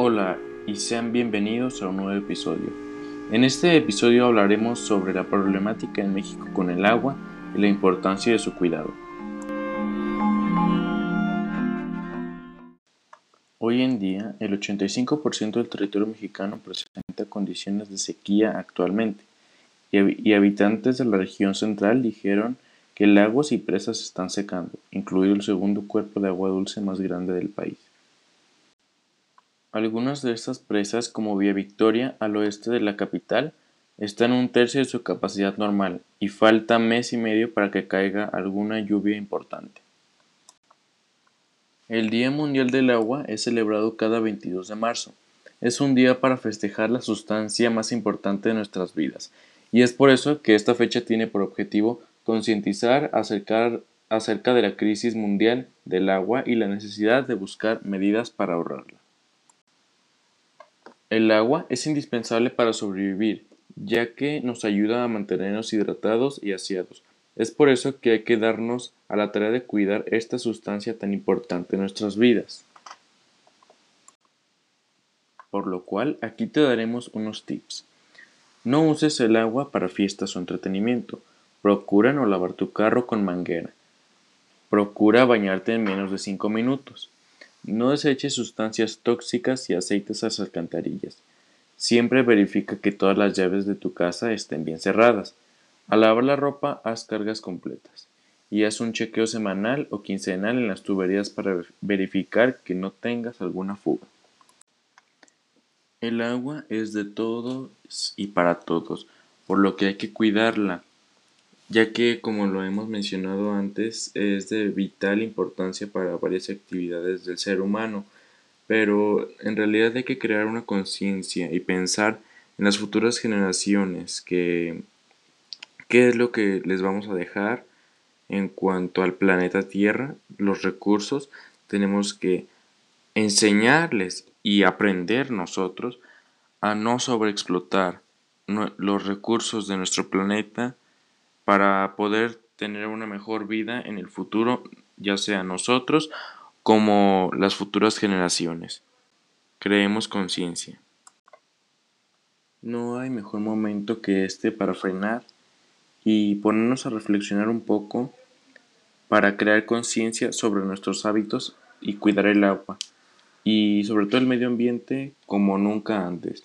Hola y sean bienvenidos a un nuevo episodio. En este episodio hablaremos sobre la problemática en México con el agua y la importancia de su cuidado. Hoy en día, el 85% del territorio mexicano presenta condiciones de sequía actualmente, y, habitantes de la región central dijeron que lagos y presas están secando, incluido el segundo cuerpo de agua dulce más grande del país. Algunas de estas presas, como Vía Victoria, al oeste de la capital, están un tercio de su capacidad normal y falta mes y medio para que caiga alguna lluvia importante. El Día Mundial del Agua es celebrado cada 22 de marzo. Es un día para festejar la sustancia más importante de nuestras vidas, y es por eso que esta fecha tiene por objetivo concientizar acerca de la crisis mundial del agua y la necesidad de buscar medidas para ahorrarla. El agua es indispensable para sobrevivir, ya que nos ayuda a mantenernos hidratados y aseados. Es por eso que hay que darnos a la tarea de cuidar esta sustancia tan importante en nuestras vidas. Por lo cual, aquí te daremos unos tips. No uses el agua para fiestas o entretenimiento. Procura no lavar tu carro con manguera. Procura bañarte en menos de 5 minutos. No deseches sustancias tóxicas y aceites a las alcantarillas. Siempre verifica que todas las llaves de tu casa estén bien cerradas. Al lavar la ropa, haz cargas completas y haz un chequeo semanal o quincenal en las tuberías para verificar que no tengas alguna fuga. El agua es de todos y para todos, por lo que hay que cuidarla ya que como lo hemos mencionado antes es de vital importancia para varias actividades del ser humano, pero en realidad hay que crear una conciencia y pensar en las futuras generaciones que qué es lo que les vamos a dejar en cuanto al planeta Tierra, los recursos, tenemos que enseñarles y aprender nosotros a no sobreexplotar los recursos de nuestro planeta para poder tener una mejor vida en el futuro, ya sea nosotros como las futuras generaciones. Creemos conciencia. No hay mejor momento que este para frenar y ponernos a reflexionar un poco para crear conciencia sobre nuestros hábitos y cuidar el agua y sobre todo el medio ambiente como nunca antes.